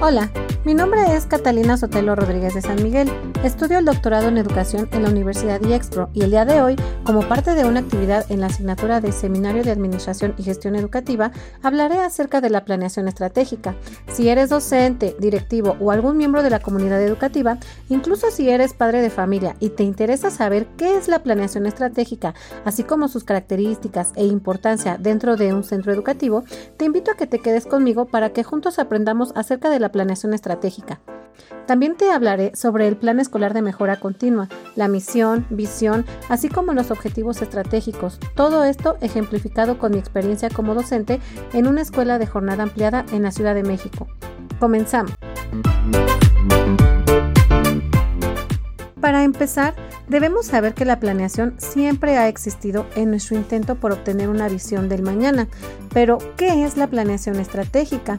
Hola, mi nombre es Catalina Sotelo Rodríguez de San Miguel. Estudio el doctorado en educación en la Universidad IEXPRO y el día de hoy, como parte de una actividad en la asignatura de Seminario de Administración y Gestión Educativa, hablaré acerca de la planeación estratégica. Si eres docente, directivo o algún miembro de la comunidad educativa, incluso si eres padre de familia y te interesa saber qué es la planeación estratégica, así como sus características e importancia dentro de un centro educativo, te invito a que te quedes conmigo para que juntos aprendamos acerca de la planeación estratégica. También te hablaré sobre el Plan Escolar de Mejora Continua, la misión, visión, así como los objetivos estratégicos. Todo esto ejemplificado con mi experiencia como docente en una escuela de jornada ampliada en la Ciudad de México. Comenzamos. Para empezar, debemos saber que la planeación siempre ha existido en nuestro intento por obtener una visión del mañana. Pero, ¿qué es la planeación estratégica?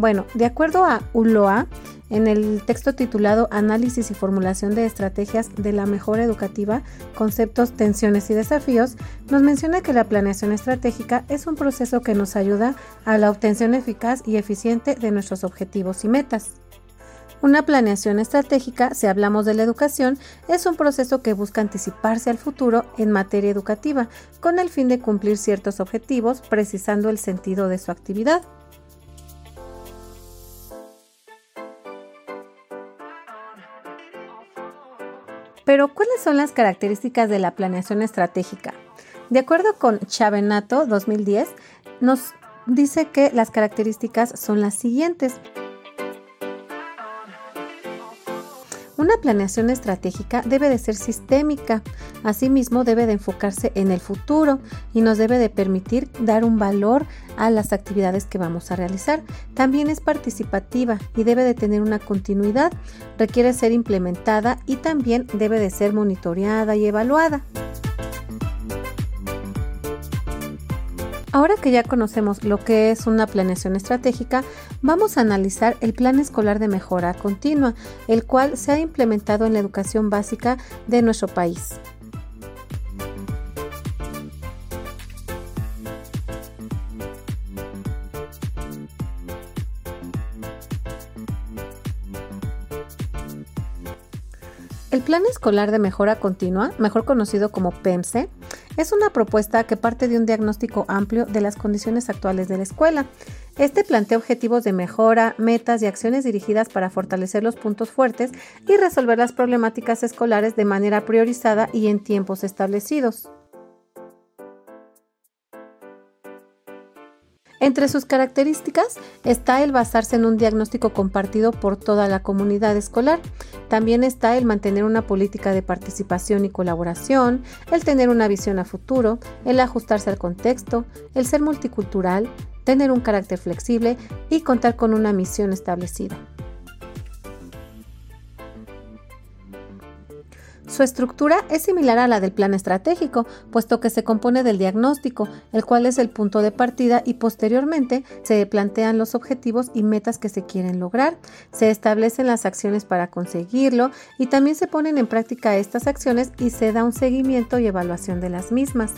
Bueno, de acuerdo a ULOA, en el texto titulado Análisis y formulación de estrategias de la mejora educativa, conceptos, tensiones y desafíos, nos menciona que la planeación estratégica es un proceso que nos ayuda a la obtención eficaz y eficiente de nuestros objetivos y metas. Una planeación estratégica, si hablamos de la educación, es un proceso que busca anticiparse al futuro en materia educativa, con el fin de cumplir ciertos objetivos, precisando el sentido de su actividad. Pero, ¿cuáles son las características de la planeación estratégica? De acuerdo con Chavenato 2010, nos dice que las características son las siguientes. Una planeación estratégica debe de ser sistémica, asimismo debe de enfocarse en el futuro y nos debe de permitir dar un valor a las actividades que vamos a realizar. También es participativa y debe de tener una continuidad, requiere ser implementada y también debe de ser monitoreada y evaluada. Ahora que ya conocemos lo que es una planeación estratégica, vamos a analizar el Plan Escolar de Mejora Continua, el cual se ha implementado en la educación básica de nuestro país. El Plan Escolar de Mejora Continua, mejor conocido como PEMSE, es una propuesta que parte de un diagnóstico amplio de las condiciones actuales de la escuela. Este plantea objetivos de mejora, metas y acciones dirigidas para fortalecer los puntos fuertes y resolver las problemáticas escolares de manera priorizada y en tiempos establecidos. Entre sus características está el basarse en un diagnóstico compartido por toda la comunidad escolar. También está el mantener una política de participación y colaboración, el tener una visión a futuro, el ajustarse al contexto, el ser multicultural, tener un carácter flexible y contar con una misión establecida. Su estructura es similar a la del plan estratégico, puesto que se compone del diagnóstico, el cual es el punto de partida y posteriormente se plantean los objetivos y metas que se quieren lograr, se establecen las acciones para conseguirlo y también se ponen en práctica estas acciones y se da un seguimiento y evaluación de las mismas.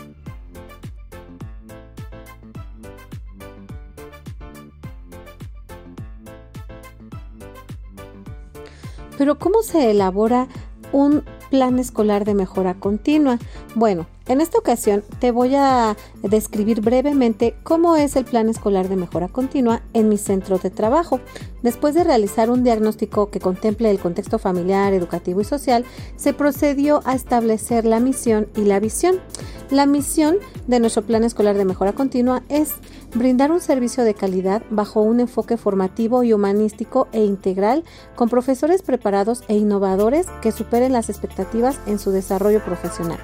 Pero ¿cómo se elabora un plan escolar de mejora continua. Bueno, en esta ocasión te voy a describir brevemente cómo es el plan escolar de mejora continua en mi centro de trabajo. Después de realizar un diagnóstico que contemple el contexto familiar, educativo y social, se procedió a establecer la misión y la visión. La misión de nuestro plan escolar de mejora continua es brindar un servicio de calidad bajo un enfoque formativo y humanístico e integral con profesores preparados e innovadores que superen las expectativas en su desarrollo profesional.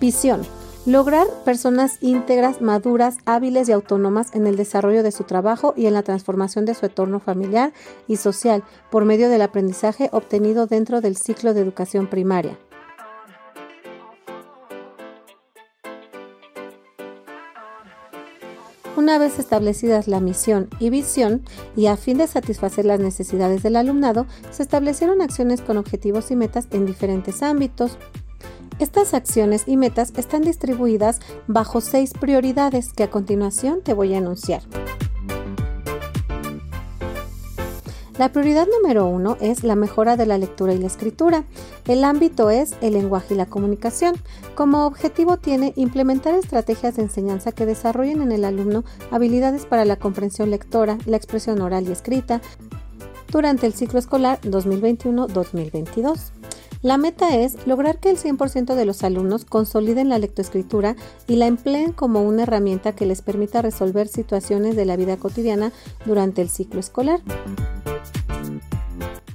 Visión. Lograr personas íntegras, maduras, hábiles y autónomas en el desarrollo de su trabajo y en la transformación de su entorno familiar y social por medio del aprendizaje obtenido dentro del ciclo de educación primaria. Una vez establecidas la misión y visión, y a fin de satisfacer las necesidades del alumnado, se establecieron acciones con objetivos y metas en diferentes ámbitos, Estas acciones y metas están distribuidas bajo seis prioridades que a continuación te voy a enunciar. La prioridad número uno es la mejora de la lectura y la escritura. El ámbito es el lenguaje y la comunicación. Como objetivo tiene implementar estrategias de enseñanza que desarrollen en el alumno habilidades para la comprensión lectora, la expresión oral y escrita durante el ciclo escolar 2021-2022. La meta es lograr que el 100% de los alumnos consoliden la lectoescritura y la empleen como una herramienta que les permita resolver situaciones de la vida cotidiana durante el ciclo escolar.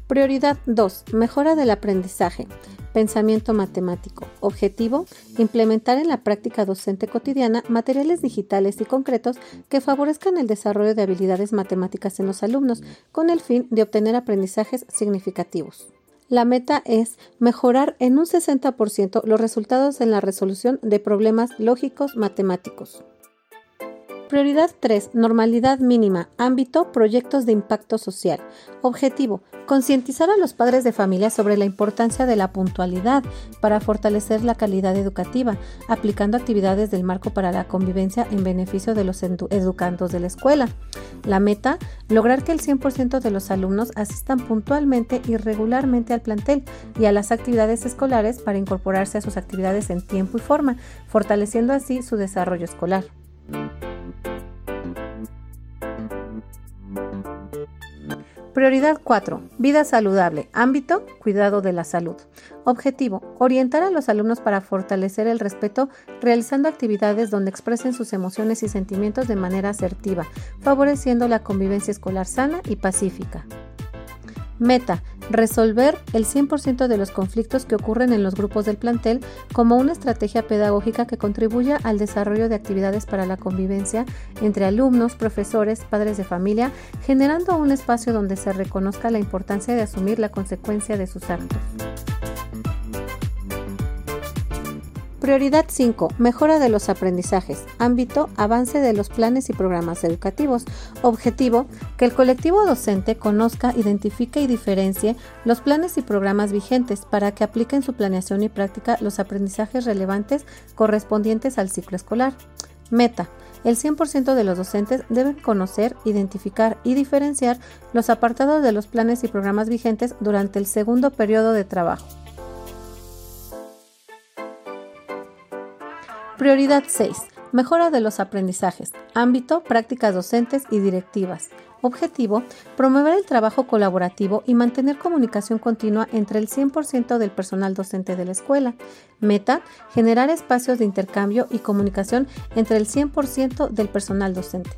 Prioridad 2. Mejora del aprendizaje. Pensamiento matemático. Objetivo. Implementar en la práctica docente cotidiana materiales digitales y concretos que favorezcan el desarrollo de habilidades matemáticas en los alumnos, con el fin de obtener aprendizajes significativos. La meta es mejorar en un 60% los resultados en la resolución de problemas lógicos matemáticos. Prioridad 3. Normalidad mínima. Ámbito. Proyectos de impacto social. Objetivo. Concientizar a los padres de familia sobre la importancia de la puntualidad para fortalecer la calidad educativa, aplicando actividades del marco para la convivencia en beneficio de los educandos de la escuela. La meta, lograr que el 100% de los alumnos asistan puntualmente y regularmente al plantel y a las actividades escolares para incorporarse a sus actividades en tiempo y forma, fortaleciendo así su desarrollo escolar. Prioridad 4. Vida saludable. Ámbito, cuidado de la salud. Objetivo, orientar a los alumnos para fortalecer el respeto realizando actividades donde expresen sus emociones y sentimientos de manera asertiva, favoreciendo la convivencia escolar sana y pacífica. Meta, resolver el 100% de los conflictos que ocurren en los grupos del plantel como una estrategia pedagógica que contribuya al desarrollo de actividades para la convivencia entre alumnos, profesores, padres de familia, generando un espacio donde se reconozca la importancia de asumir la consecuencia de sus actos. Prioridad 5. Mejora de los aprendizajes. Ámbito. Avance de los planes y programas educativos. Objetivo. Que el colectivo docente conozca, identifique y diferencie los planes y programas vigentes para que apliquen su planeación y práctica los aprendizajes relevantes correspondientes al ciclo escolar. Meta. El 100% de los docentes deben conocer, identificar y diferenciar los apartados de los planes y programas vigentes durante el segundo periodo de trabajo. Prioridad 6. Mejora de los aprendizajes. Ámbito, prácticas docentes y directivas. Objetivo, promover el trabajo colaborativo y mantener comunicación continua entre el 100% del personal docente de la escuela. Meta, generar espacios de intercambio y comunicación entre el 100% del personal docente.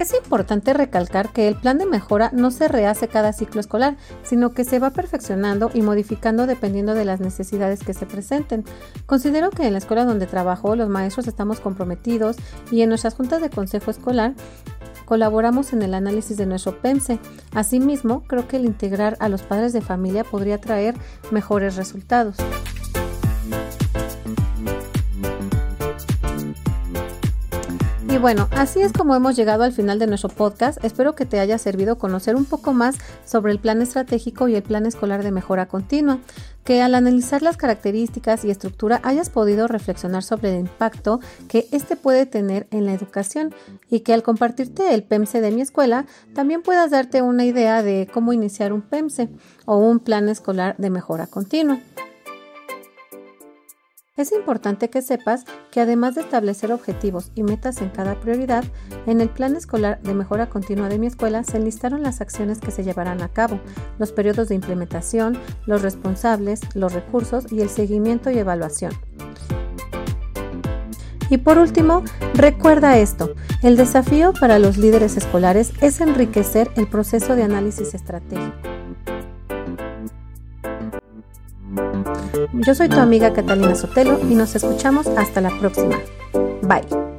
Es importante recalcar que el plan de mejora no se rehace cada ciclo escolar, sino que se va perfeccionando y modificando dependiendo de las necesidades que se presenten. Considero que en la escuela donde trabajo los maestros estamos comprometidos y en nuestras juntas de consejo escolar colaboramos en el análisis de nuestro PEMSE. Asimismo, creo que el integrar a los padres de familia podría traer mejores resultados. Bueno, así es como hemos llegado al final de nuestro podcast. Espero que te haya servido conocer un poco más sobre el plan estratégico y el plan escolar de mejora continua, que al analizar las características y estructura hayas podido reflexionar sobre el impacto que este puede tener en la educación y que al compartirte el PEMSE de mi escuela también puedas darte una idea de cómo iniciar un PEMSE o un plan escolar de mejora continua. Es importante que sepas que además de establecer objetivos y metas en cada prioridad, en el plan escolar de mejora continua de mi escuela se enlistaron las acciones que se llevarán a cabo, los periodos de implementación, los responsables, los recursos y el seguimiento y evaluación. Y por último, recuerda esto, el desafío para los líderes escolares es enriquecer el proceso de análisis estratégico. Yo soy tu amiga Catalina Sotelo y nos escuchamos hasta la próxima. Bye.